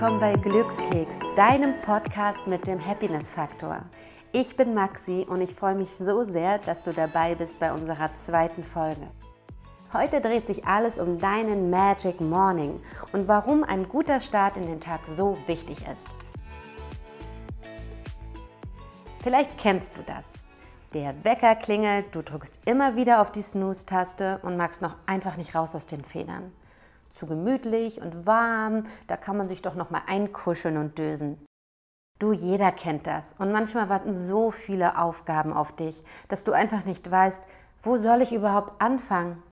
willkommen bei Glückskeks, deinem Podcast mit dem Happiness Faktor. Ich bin Maxi und ich freue mich so sehr, dass du dabei bist bei unserer zweiten Folge. Heute dreht sich alles um deinen Magic Morning und warum ein guter Start in den Tag so wichtig ist. Vielleicht kennst du das. Der Wecker klingelt, du drückst immer wieder auf die Snooze-Taste und magst noch einfach nicht raus aus den Federn zu gemütlich und warm, da kann man sich doch noch mal einkuscheln und dösen. Du, jeder kennt das. Und manchmal warten so viele Aufgaben auf dich, dass du einfach nicht weißt, wo soll ich überhaupt anfangen?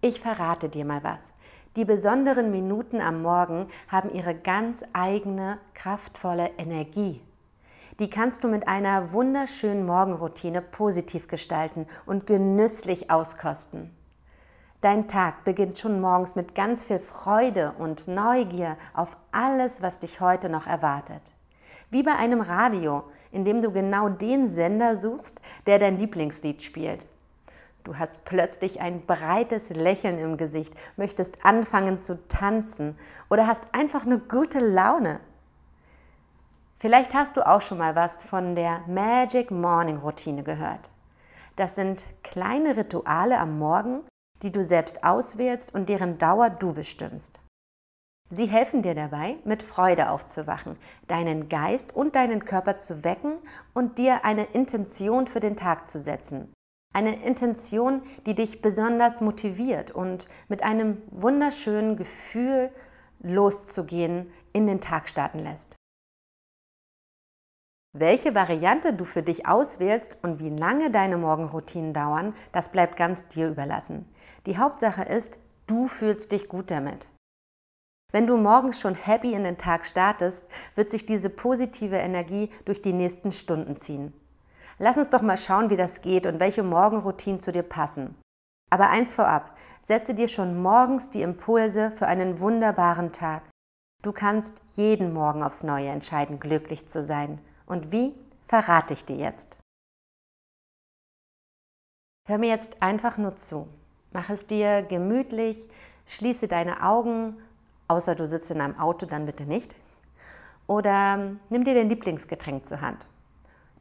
Ich verrate dir mal was. Die besonderen Minuten am Morgen haben ihre ganz eigene, kraftvolle Energie. Die kannst du mit einer wunderschönen Morgenroutine positiv gestalten und genüsslich auskosten. Dein Tag beginnt schon morgens mit ganz viel Freude und Neugier auf alles, was dich heute noch erwartet. Wie bei einem Radio, in dem du genau den Sender suchst, der dein Lieblingslied spielt. Du hast plötzlich ein breites Lächeln im Gesicht, möchtest anfangen zu tanzen oder hast einfach eine gute Laune. Vielleicht hast du auch schon mal was von der Magic Morning Routine gehört. Das sind kleine Rituale am Morgen, die du selbst auswählst und deren Dauer du bestimmst. Sie helfen dir dabei, mit Freude aufzuwachen, deinen Geist und deinen Körper zu wecken und dir eine Intention für den Tag zu setzen. Eine Intention, die dich besonders motiviert und mit einem wunderschönen Gefühl loszugehen in den Tag starten lässt. Welche Variante du für dich auswählst und wie lange deine Morgenroutinen dauern, das bleibt ganz dir überlassen. Die Hauptsache ist, du fühlst dich gut damit. Wenn du morgens schon happy in den Tag startest, wird sich diese positive Energie durch die nächsten Stunden ziehen. Lass uns doch mal schauen, wie das geht und welche Morgenroutinen zu dir passen. Aber eins vorab, setze dir schon morgens die Impulse für einen wunderbaren Tag. Du kannst jeden Morgen aufs Neue entscheiden, glücklich zu sein. Und wie, verrate ich dir jetzt. Hör mir jetzt einfach nur zu. Mach es dir gemütlich, schließe deine Augen, außer du sitzt in einem Auto, dann bitte nicht. Oder nimm dir dein Lieblingsgetränk zur Hand.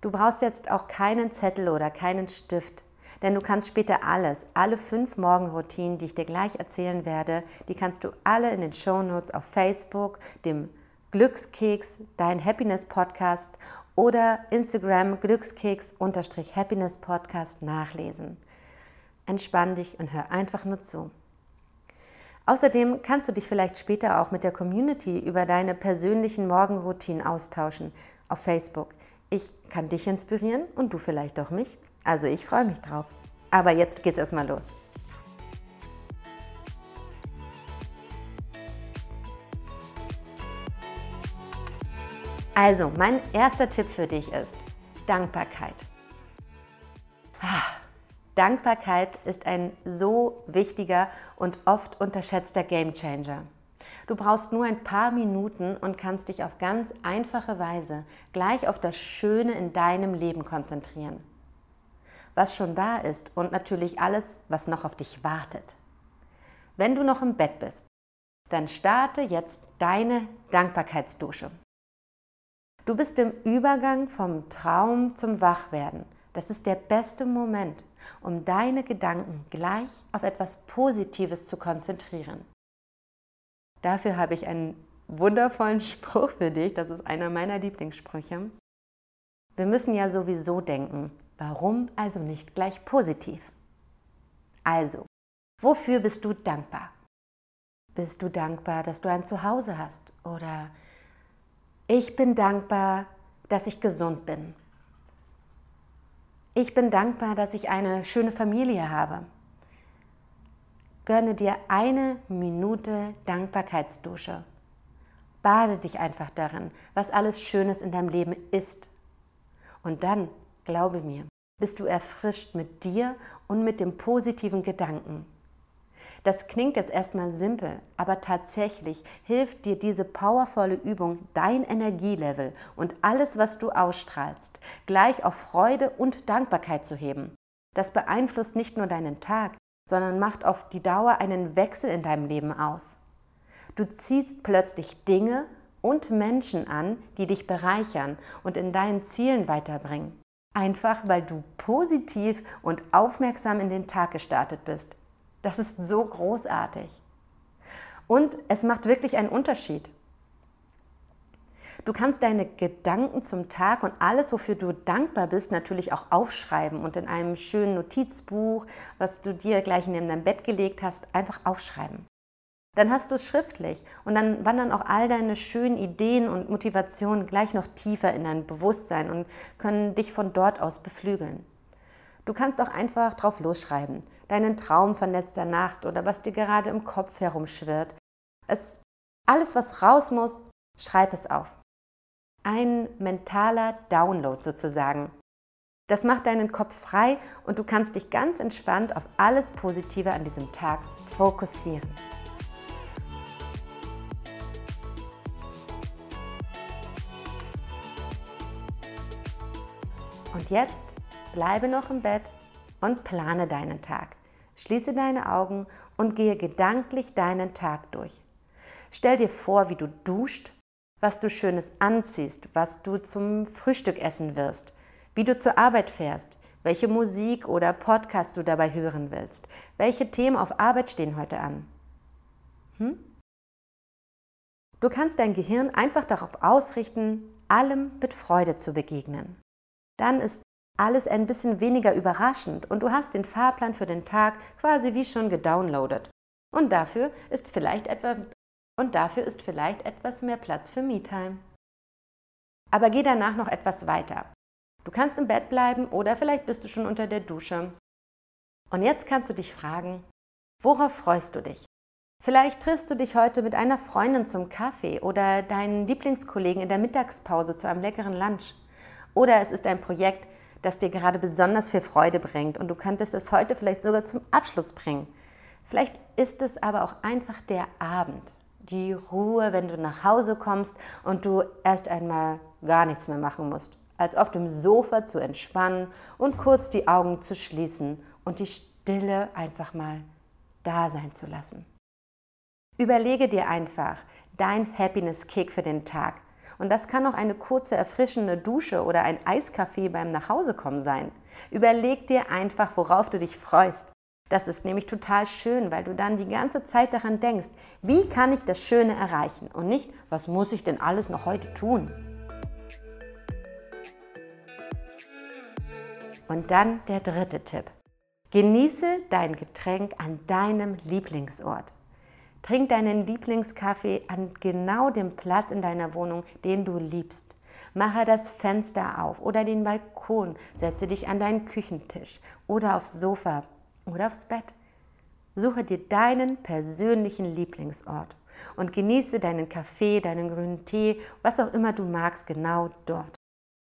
Du brauchst jetzt auch keinen Zettel oder keinen Stift, denn du kannst später alles, alle fünf Morgenroutinen, die ich dir gleich erzählen werde, die kannst du alle in den Show Notes auf Facebook, dem Glückskeks, dein Happiness Podcast oder Instagram Glückskeks-Happiness Podcast nachlesen. Entspann dich und hör einfach nur zu. Außerdem kannst du dich vielleicht später auch mit der Community über deine persönlichen Morgenroutinen austauschen auf Facebook. Ich kann dich inspirieren und du vielleicht auch mich. Also ich freue mich drauf. Aber jetzt geht's erstmal los. Also, mein erster Tipp für dich ist Dankbarkeit. Ah, Dankbarkeit ist ein so wichtiger und oft unterschätzter Gamechanger. Du brauchst nur ein paar Minuten und kannst dich auf ganz einfache Weise gleich auf das Schöne in deinem Leben konzentrieren. Was schon da ist und natürlich alles, was noch auf dich wartet. Wenn du noch im Bett bist, dann starte jetzt deine Dankbarkeitsdusche. Du bist im Übergang vom Traum zum Wachwerden. Das ist der beste Moment, um deine Gedanken gleich auf etwas Positives zu konzentrieren. Dafür habe ich einen wundervollen Spruch für dich. Das ist einer meiner Lieblingssprüche. Wir müssen ja sowieso denken. Warum also nicht gleich positiv? Also, wofür bist du dankbar? Bist du dankbar, dass du ein Zuhause hast? Oder ich bin dankbar, dass ich gesund bin. Ich bin dankbar, dass ich eine schöne Familie habe. Gönne dir eine Minute Dankbarkeitsdusche. Bade dich einfach darin, was alles Schönes in deinem Leben ist. Und dann, glaube mir, bist du erfrischt mit dir und mit dem positiven Gedanken. Das klingt jetzt erstmal simpel, aber tatsächlich hilft dir diese powervolle Übung, dein Energielevel und alles, was du ausstrahlst, gleich auf Freude und Dankbarkeit zu heben. Das beeinflusst nicht nur deinen Tag, sondern macht auf die Dauer einen Wechsel in deinem Leben aus. Du ziehst plötzlich Dinge und Menschen an, die dich bereichern und in deinen Zielen weiterbringen. Einfach weil du positiv und aufmerksam in den Tag gestartet bist. Das ist so großartig. Und es macht wirklich einen Unterschied. Du kannst deine Gedanken zum Tag und alles, wofür du dankbar bist, natürlich auch aufschreiben und in einem schönen Notizbuch, was du dir gleich neben dein Bett gelegt hast, einfach aufschreiben. Dann hast du es schriftlich und dann wandern auch all deine schönen Ideen und Motivationen gleich noch tiefer in dein Bewusstsein und können dich von dort aus beflügeln. Du kannst auch einfach drauf losschreiben, deinen Traum von letzter Nacht oder was dir gerade im Kopf herumschwirrt. Es, alles, was raus muss, schreib es auf ein mentaler Download sozusagen. Das macht deinen Kopf frei und du kannst dich ganz entspannt auf alles Positive an diesem Tag fokussieren. Und jetzt bleibe noch im Bett und plane deinen Tag. Schließe deine Augen und gehe gedanklich deinen Tag durch. Stell dir vor, wie du duscht was du Schönes anziehst, was du zum Frühstück essen wirst, wie du zur Arbeit fährst, welche Musik oder Podcast du dabei hören willst, welche Themen auf Arbeit stehen heute an. Hm? Du kannst dein Gehirn einfach darauf ausrichten, allem mit Freude zu begegnen. Dann ist alles ein bisschen weniger überraschend und du hast den Fahrplan für den Tag quasi wie schon gedownloadet. Und dafür ist vielleicht etwa und dafür ist vielleicht etwas mehr Platz für Me-Time. Aber geh danach noch etwas weiter. Du kannst im Bett bleiben oder vielleicht bist du schon unter der Dusche. Und jetzt kannst du dich fragen, worauf freust du dich? Vielleicht triffst du dich heute mit einer Freundin zum Kaffee oder deinen Lieblingskollegen in der Mittagspause zu einem leckeren Lunch. Oder es ist ein Projekt, das dir gerade besonders viel Freude bringt und du könntest es heute vielleicht sogar zum Abschluss bringen. Vielleicht ist es aber auch einfach der Abend, die Ruhe, wenn du nach Hause kommst und du erst einmal gar nichts mehr machen musst, als auf dem Sofa zu entspannen und kurz die Augen zu schließen und die Stille einfach mal da sein zu lassen. Überlege dir einfach dein Happiness-Kick für den Tag. Und das kann auch eine kurze erfrischende Dusche oder ein Eiskaffee beim Nachhausekommen sein. Überleg dir einfach, worauf du dich freust. Das ist nämlich total schön, weil du dann die ganze Zeit daran denkst, wie kann ich das Schöne erreichen und nicht, was muss ich denn alles noch heute tun. Und dann der dritte Tipp. Genieße dein Getränk an deinem Lieblingsort. Trink deinen Lieblingskaffee an genau dem Platz in deiner Wohnung, den du liebst. Mache das Fenster auf oder den Balkon, setze dich an deinen Küchentisch oder aufs Sofa oder aufs Bett. Suche dir deinen persönlichen Lieblingsort und genieße deinen Kaffee, deinen grünen Tee, was auch immer du magst, genau dort.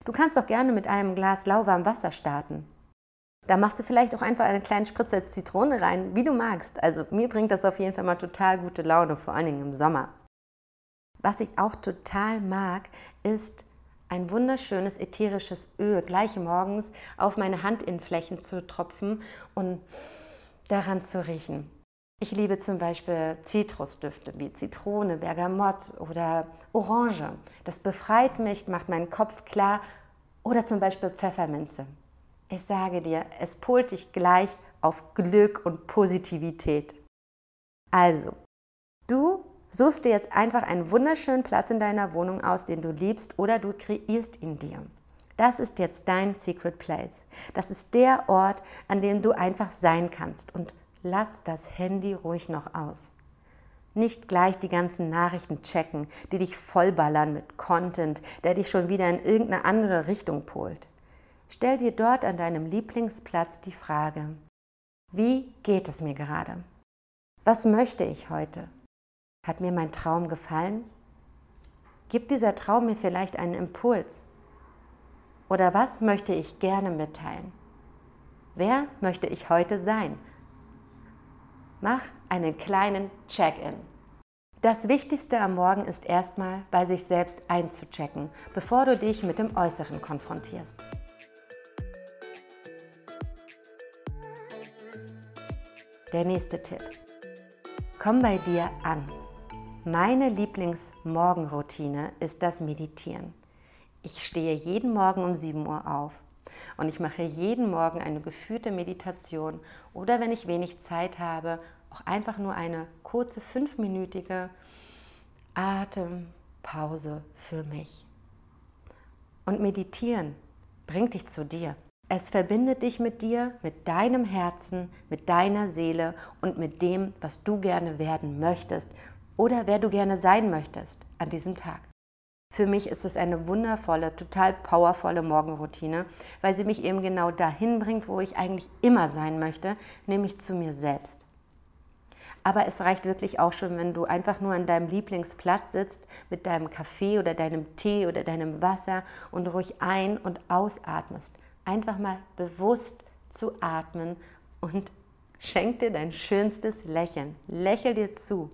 Du kannst auch gerne mit einem Glas lauwarmem Wasser starten. Da machst du vielleicht auch einfach eine kleine Spritze Zitrone rein, wie du magst. Also mir bringt das auf jeden Fall mal total gute Laune, vor allen Dingen im Sommer. Was ich auch total mag, ist ein wunderschönes ätherisches Öl gleich morgens auf meine Handinnenflächen zu tropfen und daran zu riechen. Ich liebe zum Beispiel Zitrusdüfte wie Zitrone, Bergamott oder Orange. Das befreit mich, macht meinen Kopf klar. Oder zum Beispiel Pfefferminze. Ich sage dir, es polt dich gleich auf Glück und Positivität. Also, du Suchst dir jetzt einfach einen wunderschönen Platz in deiner Wohnung aus, den du liebst, oder du kreierst ihn dir. Das ist jetzt dein Secret Place. Das ist der Ort, an dem du einfach sein kannst. Und lass das Handy ruhig noch aus. Nicht gleich die ganzen Nachrichten checken, die dich vollballern mit Content, der dich schon wieder in irgendeine andere Richtung polt. Stell dir dort an deinem Lieblingsplatz die Frage, wie geht es mir gerade? Was möchte ich heute? Hat mir mein Traum gefallen? Gibt dieser Traum mir vielleicht einen Impuls? Oder was möchte ich gerne mitteilen? Wer möchte ich heute sein? Mach einen kleinen Check-in. Das Wichtigste am Morgen ist erstmal bei sich selbst einzuchecken, bevor du dich mit dem Äußeren konfrontierst. Der nächste Tipp. Komm bei dir an. Meine Lieblingsmorgenroutine ist das Meditieren. Ich stehe jeden Morgen um 7 Uhr auf und ich mache jeden Morgen eine geführte Meditation oder wenn ich wenig Zeit habe, auch einfach nur eine kurze fünfminütige Atempause für mich. Und meditieren bringt dich zu dir. Es verbindet dich mit dir, mit deinem Herzen, mit deiner Seele und mit dem, was du gerne werden möchtest oder wer du gerne sein möchtest an diesem Tag. Für mich ist es eine wundervolle, total powervolle Morgenroutine, weil sie mich eben genau dahin bringt, wo ich eigentlich immer sein möchte, nämlich zu mir selbst. Aber es reicht wirklich auch schon, wenn du einfach nur an deinem Lieblingsplatz sitzt mit deinem Kaffee oder deinem Tee oder deinem Wasser und ruhig ein- und ausatmest. Einfach mal bewusst zu atmen und schenk dir dein schönstes Lächeln. Lächel dir zu.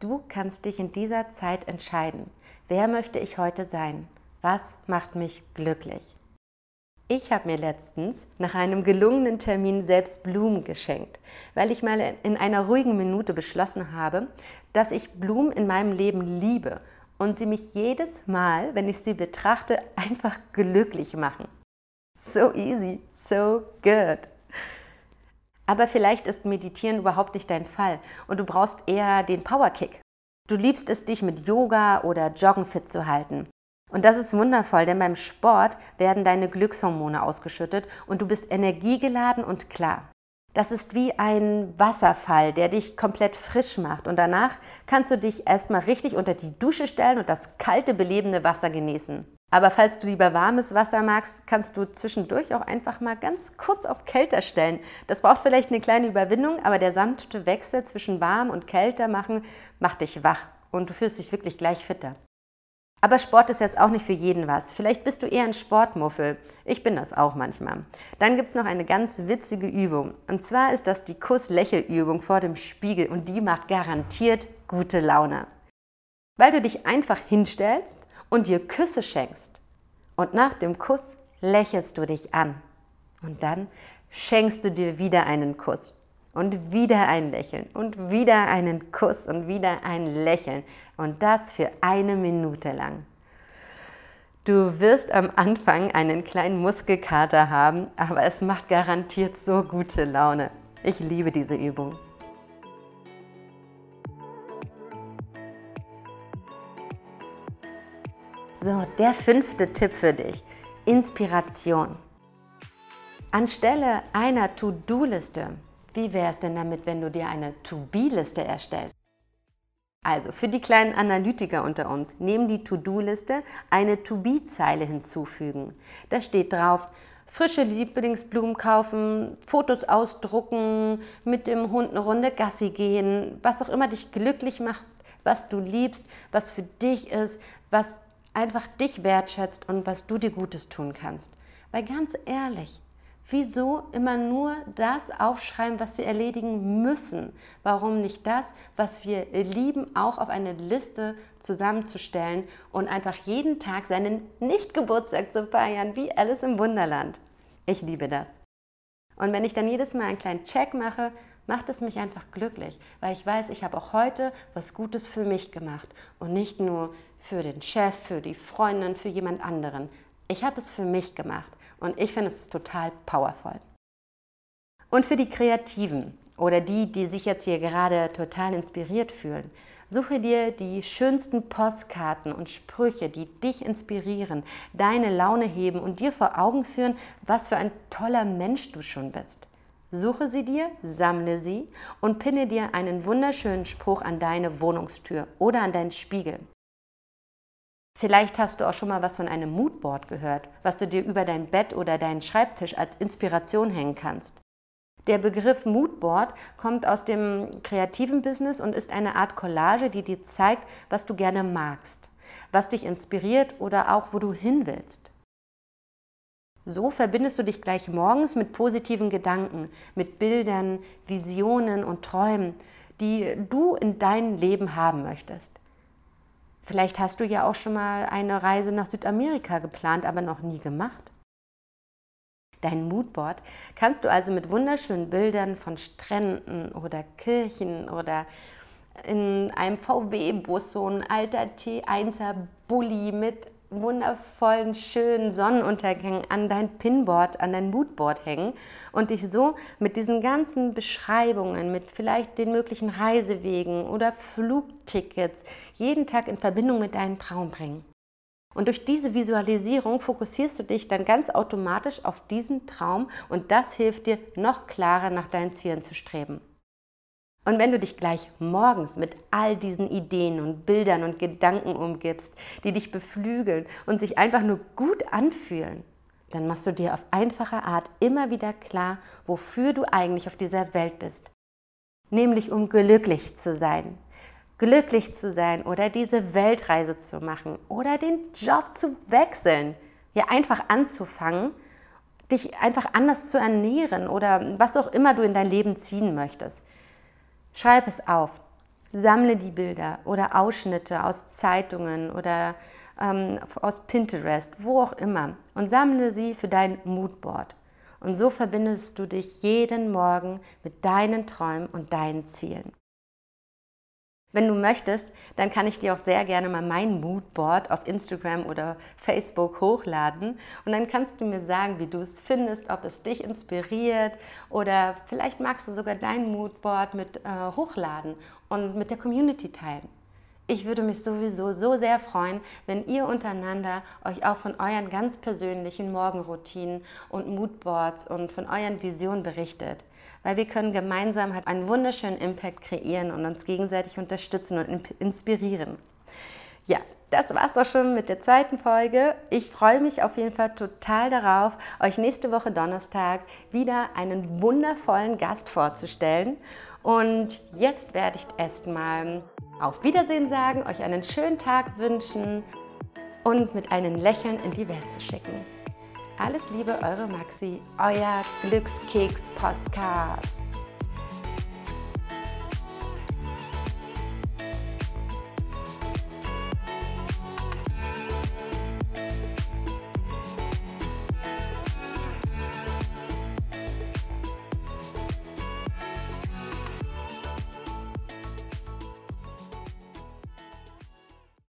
Du kannst dich in dieser Zeit entscheiden. Wer möchte ich heute sein? Was macht mich glücklich? Ich habe mir letztens nach einem gelungenen Termin selbst Blumen geschenkt, weil ich mal in einer ruhigen Minute beschlossen habe, dass ich Blumen in meinem Leben liebe und sie mich jedes Mal, wenn ich sie betrachte, einfach glücklich machen. So easy, so good. Aber vielleicht ist Meditieren überhaupt nicht dein Fall und du brauchst eher den Powerkick. Du liebst es, dich mit Yoga oder Joggen fit zu halten. Und das ist wundervoll, denn beim Sport werden deine Glückshormone ausgeschüttet und du bist energiegeladen und klar. Das ist wie ein Wasserfall, der dich komplett frisch macht. Und danach kannst du dich erstmal richtig unter die Dusche stellen und das kalte, belebende Wasser genießen. Aber falls du lieber warmes Wasser magst, kannst du zwischendurch auch einfach mal ganz kurz auf kälter stellen. Das braucht vielleicht eine kleine Überwindung, aber der sanfte Wechsel zwischen warm und kälter machen macht dich wach und du fühlst dich wirklich gleich fitter. Aber Sport ist jetzt auch nicht für jeden was. Vielleicht bist du eher ein Sportmuffel. Ich bin das auch manchmal. Dann gibt es noch eine ganz witzige Übung. Und zwar ist das die Kuss-Lächel-Übung vor dem Spiegel und die macht garantiert gute Laune. Weil du dich einfach hinstellst und dir Küsse schenkst. Und nach dem Kuss lächelst du dich an. Und dann schenkst du dir wieder einen Kuss und wieder ein Lächeln und wieder einen Kuss und wieder ein Lächeln. Und das für eine Minute lang. Du wirst am Anfang einen kleinen Muskelkater haben, aber es macht garantiert so gute Laune. Ich liebe diese Übung. So, der fünfte Tipp für dich. Inspiration. Anstelle einer To-Do-Liste wie wäre es denn damit, wenn du dir eine To-Be-Liste erstellst? Also für die kleinen Analytiker unter uns, neben die To-Do-Liste eine To-Be-Zeile hinzufügen. Da steht drauf, frische Lieblingsblumen kaufen, Fotos ausdrucken, mit dem Hund eine Runde Gassi gehen, was auch immer dich glücklich macht, was du liebst, was für dich ist, was einfach dich wertschätzt und was du dir Gutes tun kannst. Weil ganz ehrlich, Wieso immer nur das aufschreiben, was wir erledigen müssen? Warum nicht das, was wir lieben, auch auf eine Liste zusammenzustellen und einfach jeden Tag seinen Nicht-Geburtstag zu feiern, wie Alice im Wunderland? Ich liebe das. Und wenn ich dann jedes Mal einen kleinen Check mache, macht es mich einfach glücklich, weil ich weiß, ich habe auch heute was Gutes für mich gemacht und nicht nur für den Chef, für die Freundin, für jemand anderen. Ich habe es für mich gemacht. Und ich finde es total powerful. Und für die Kreativen oder die, die sich jetzt hier gerade total inspiriert fühlen, suche dir die schönsten Postkarten und Sprüche, die dich inspirieren, deine Laune heben und dir vor Augen führen, was für ein toller Mensch du schon bist. Suche sie dir, sammle sie und pinne dir einen wunderschönen Spruch an deine Wohnungstür oder an deinen Spiegel. Vielleicht hast du auch schon mal was von einem Moodboard gehört, was du dir über dein Bett oder deinen Schreibtisch als Inspiration hängen kannst. Der Begriff Moodboard kommt aus dem kreativen Business und ist eine Art Collage, die dir zeigt, was du gerne magst, was dich inspiriert oder auch wo du hin willst. So verbindest du dich gleich morgens mit positiven Gedanken, mit Bildern, Visionen und Träumen, die du in deinem Leben haben möchtest. Vielleicht hast du ja auch schon mal eine Reise nach Südamerika geplant, aber noch nie gemacht. Dein Moodboard kannst du also mit wunderschönen Bildern von Stränden oder Kirchen oder in einem VW-Bus, so ein alter T1er Bulli mit wundervollen, schönen Sonnenuntergängen an dein Pinboard, an dein Moodboard hängen und dich so mit diesen ganzen Beschreibungen, mit vielleicht den möglichen Reisewegen oder Flugtickets jeden Tag in Verbindung mit deinem Traum bringen. Und durch diese Visualisierung fokussierst du dich dann ganz automatisch auf diesen Traum und das hilft dir, noch klarer nach deinen Zielen zu streben. Und wenn du dich gleich morgens mit all diesen Ideen und Bildern und Gedanken umgibst, die dich beflügeln und sich einfach nur gut anfühlen, dann machst du dir auf einfache Art immer wieder klar, wofür du eigentlich auf dieser Welt bist. Nämlich um glücklich zu sein. Glücklich zu sein oder diese Weltreise zu machen oder den Job zu wechseln. Ja, einfach anzufangen, dich einfach anders zu ernähren oder was auch immer du in dein Leben ziehen möchtest. Schreib es auf. Sammle die Bilder oder Ausschnitte aus Zeitungen oder ähm, aus Pinterest, wo auch immer, und sammle sie für dein Moodboard. Und so verbindest du dich jeden Morgen mit deinen Träumen und deinen Zielen. Wenn du möchtest, dann kann ich dir auch sehr gerne mal mein Moodboard auf Instagram oder Facebook hochladen und dann kannst du mir sagen, wie du es findest, ob es dich inspiriert oder vielleicht magst du sogar dein Moodboard mit äh, hochladen und mit der Community teilen. Ich würde mich sowieso so sehr freuen, wenn ihr untereinander euch auch von euren ganz persönlichen Morgenroutinen und Moodboards und von euren Visionen berichtet weil wir können gemeinsam halt einen wunderschönen Impact kreieren und uns gegenseitig unterstützen und inspirieren. Ja, das war's auch schon mit der zweiten Folge. Ich freue mich auf jeden Fall total darauf, euch nächste Woche Donnerstag wieder einen wundervollen Gast vorzustellen. Und jetzt werde ich erstmal auf Wiedersehen sagen, euch einen schönen Tag wünschen und mit einem Lächeln in die Welt zu schicken. Alles Liebe, eure Maxi, euer Glückskeks-Podcast.